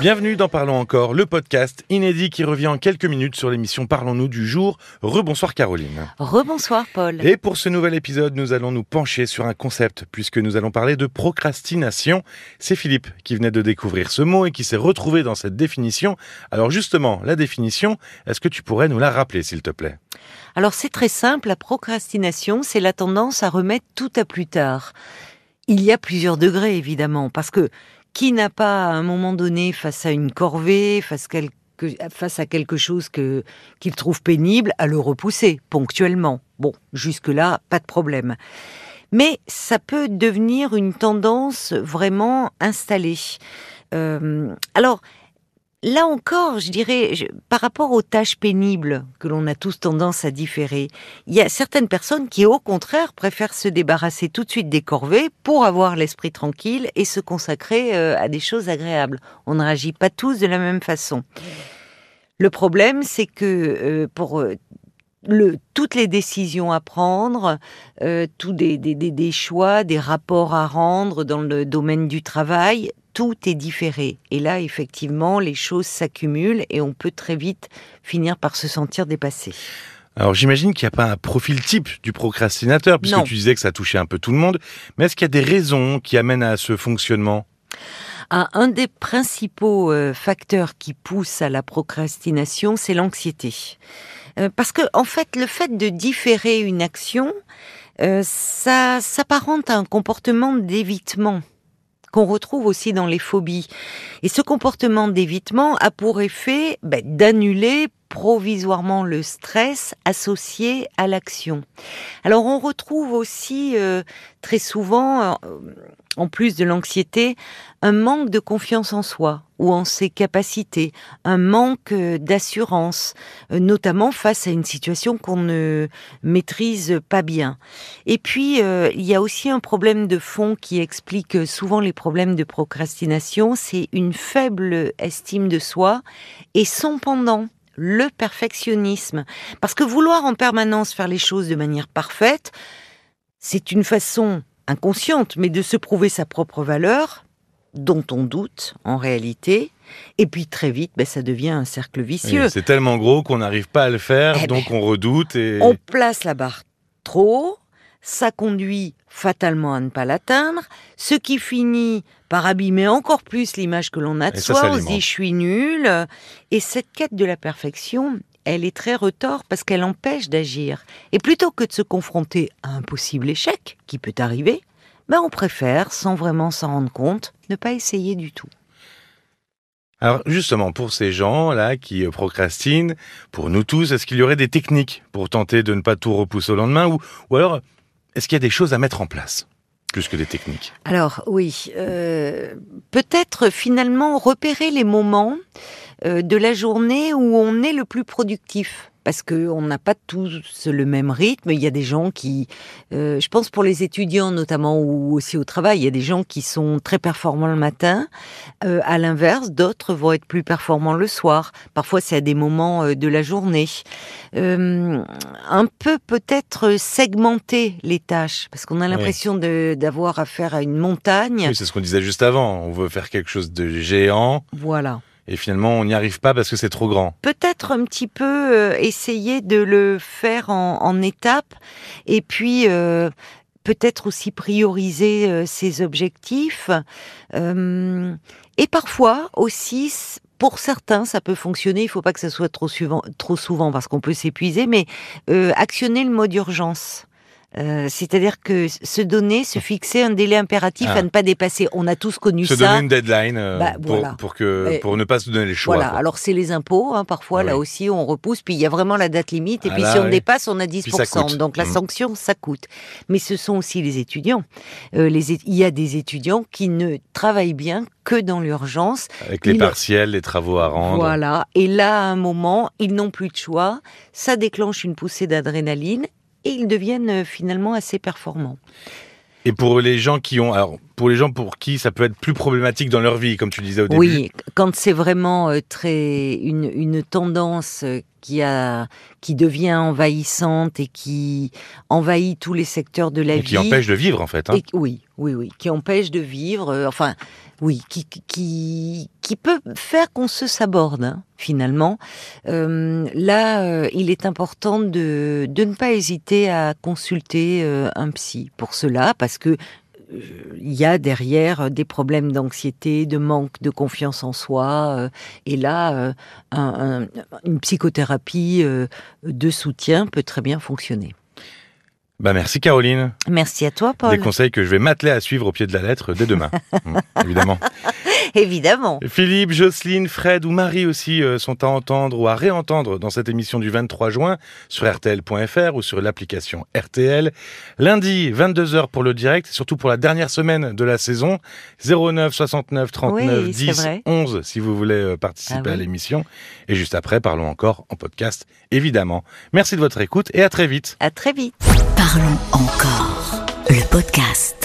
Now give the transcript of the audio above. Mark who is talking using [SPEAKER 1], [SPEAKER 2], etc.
[SPEAKER 1] Bienvenue dans Parlons encore, le podcast inédit qui revient en quelques minutes sur l'émission Parlons-nous du jour. Rebonsoir Caroline.
[SPEAKER 2] Rebonsoir Paul.
[SPEAKER 1] Et pour ce nouvel épisode, nous allons nous pencher sur un concept puisque nous allons parler de procrastination. C'est Philippe qui venait de découvrir ce mot et qui s'est retrouvé dans cette définition. Alors justement, la définition, est-ce que tu pourrais nous la rappeler s'il te plaît?
[SPEAKER 2] Alors c'est très simple, la procrastination, c'est la tendance à remettre tout à plus tard. Il y a plusieurs degrés évidemment parce que qui n'a pas, à un moment donné, face à une corvée, face, à quelque chose qu'il trouve pénible, à le repousser ponctuellement? Bon, jusque-là, pas de problème. Mais ça peut devenir une tendance vraiment installée. Euh, alors, Là encore, je dirais, par rapport aux tâches pénibles que l'on a tous tendance à différer, il y a certaines personnes qui, au contraire, préfèrent se débarrasser tout de suite des corvées pour avoir l'esprit tranquille et se consacrer euh, à des choses agréables. On ne réagit pas tous de la même façon. Le problème, c'est que euh, pour euh, le, toutes les décisions à prendre, tous des, des, choix, des rapports à rendre dans le domaine du travail, tout est différé. Et là, effectivement, les choses s'accumulent et on peut très vite finir par se sentir dépassé.
[SPEAKER 1] Alors j'imagine qu'il n'y a pas un profil type du procrastinateur, puisque tu disais que ça touchait un peu tout le monde, mais est-ce qu'il y a des raisons qui amènent à ce fonctionnement?
[SPEAKER 2] Ah, un des principaux euh, facteurs qui poussent à la procrastination, c'est l'anxiété. Euh, parce que, en fait, le fait de différer une action, euh, ça s'apparente à un comportement d'évitement qu'on retrouve aussi dans les phobies. Et ce comportement d'évitement a pour effet ben, d'annuler provisoirement le stress associé à l'action. Alors on retrouve aussi euh, très souvent, euh, en plus de l'anxiété, un manque de confiance en soi ou en ses capacités, un manque euh, d'assurance, notamment face à une situation qu'on ne maîtrise pas bien. Et puis, il y a aussi un problème de fond qui explique souvent les problèmes de procrastination, c'est une faible estime de soi et son pendant le perfectionnisme. Parce que vouloir en permanence faire les choses de manière parfaite, c'est une façon inconsciente, mais de se prouver sa propre valeur, dont on doute en réalité, et puis très vite, ben, ça devient un cercle vicieux.
[SPEAKER 1] c'est tellement gros qu'on n'arrive pas à le faire, eh donc ben, on redoute et...
[SPEAKER 2] On place la barre trop, ça conduit fatalement à ne pas l'atteindre, ce qui finit par abîmer encore plus l'image que l'on a de soi, on se dit je suis nul. Et cette quête de la perfection, elle est très retort parce qu'elle empêche d'agir. Et plutôt que de se confronter à un possible échec, qui peut arriver, ben on préfère, sans vraiment s'en rendre compte, ne pas essayer du tout.
[SPEAKER 1] Alors justement, pour ces gens-là qui procrastinent, pour nous tous, est-ce qu'il y aurait des techniques pour tenter de ne pas tout repousser au lendemain ou, ou alors est-ce qu'il y a des choses à mettre en place plus que des techniques?
[SPEAKER 2] Alors oui, euh, peut-être finalement repérer les moments euh, de la journée où on est le plus productif parce qu'on n'a pas tous le même rythme. Il y a des gens qui, euh, je pense pour les étudiants notamment ou aussi au travail, il y a des gens qui sont très performants le matin. Euh, à l'inverse, d'autres vont être plus performants le soir. Parfois, c'est à des moments euh, de la journée. un peu peut-être segmenter les tâches, parce qu'on a l'impression d'avoir affaire à une montagne.
[SPEAKER 1] Oui, c'est ce qu'on disait juste avant. On veut faire quelque chose de géant.
[SPEAKER 2] Voilà
[SPEAKER 1] et finalement on n'y arrive pas parce que c'est trop grand.
[SPEAKER 2] Peut-être un petit peu euh, essayer de le faire en, étapes et puis euh, peut-être aussi prioriser euh, ses objectifs et parfois aussi pour certains, ça peut fonctionner. Il ne faut pas que ça soit trop, trop souvent parce qu'on peut s'épuiser, mais actionner le mode urgence. Euh, c'est-à-dire que se donner, se fixer un délai impératif ah. à ne pas dépasser. On a tous connu
[SPEAKER 1] ça.
[SPEAKER 2] Se
[SPEAKER 1] donner une deadline euh, bah, pour, que, pour ne pas se donner les choix.
[SPEAKER 2] Voilà. Alors c'est les impôts, hein, parfois là aussi on repousse, puis il y a vraiment la date limite, et ah puis si on dépasse, on a 10%. Donc la mmh. sanction, ça coûte. Mais ce sont aussi les étudiants. Euh, les, il y a des étudiants qui ne travaillent bien que dans l'urgence.
[SPEAKER 1] Avec les partiels, les travaux à rendre.
[SPEAKER 2] Voilà. Et là, à un moment, ils n'ont plus de choix. Ça déclenche une poussée d'adrénaline et ils deviennent euh, finalement assez performants.
[SPEAKER 1] Et pour les gens qui ont, alors pour les gens pour qui ça peut être plus problématique dans leur vie, comme tu disais au début.
[SPEAKER 2] Oui, quand c'est vraiment euh, très une, une, tendance euh, qui a qui devient envahissante et qui envahit tous les secteurs de la
[SPEAKER 1] et
[SPEAKER 2] vie.
[SPEAKER 1] Qui empêche de vivre en fait. Hein.
[SPEAKER 2] oui, oui, oui, qui empêche de vivre. enfin, Oui, qui, qui, qui peut faire qu'on se saborde, hein, finalement. Euh, là, euh, il est important de, de ne pas hésiter à consulter euh, un psy pour cela, parce que il y a derrière des problèmes d'anxiété, de manque de confiance en soi, et là, un, une psychothérapie de soutien peut très bien fonctionner.
[SPEAKER 1] Bah merci Caroline.
[SPEAKER 2] Merci à toi Paul.
[SPEAKER 1] Des conseils que je vais m'atteler à suivre au pied de la lettre dès demain, mmh, évidemment.
[SPEAKER 2] Évidemment.
[SPEAKER 1] Philippe, Jocelyne, Fred ou Marie aussi euh, sont à entendre ou à réentendre dans cette émission du 23 juin sur rtl.fr ou sur l'application RTL. Lundi, 22h pour le direct, surtout pour la dernière semaine de la saison. 09 69 39 10 11 si vous voulez euh, participer ah à l'émission. Et juste après, parlons encore en podcast, évidemment. Merci de votre écoute et à très vite.
[SPEAKER 2] À très vite.
[SPEAKER 3] Parlons encore. Le podcast.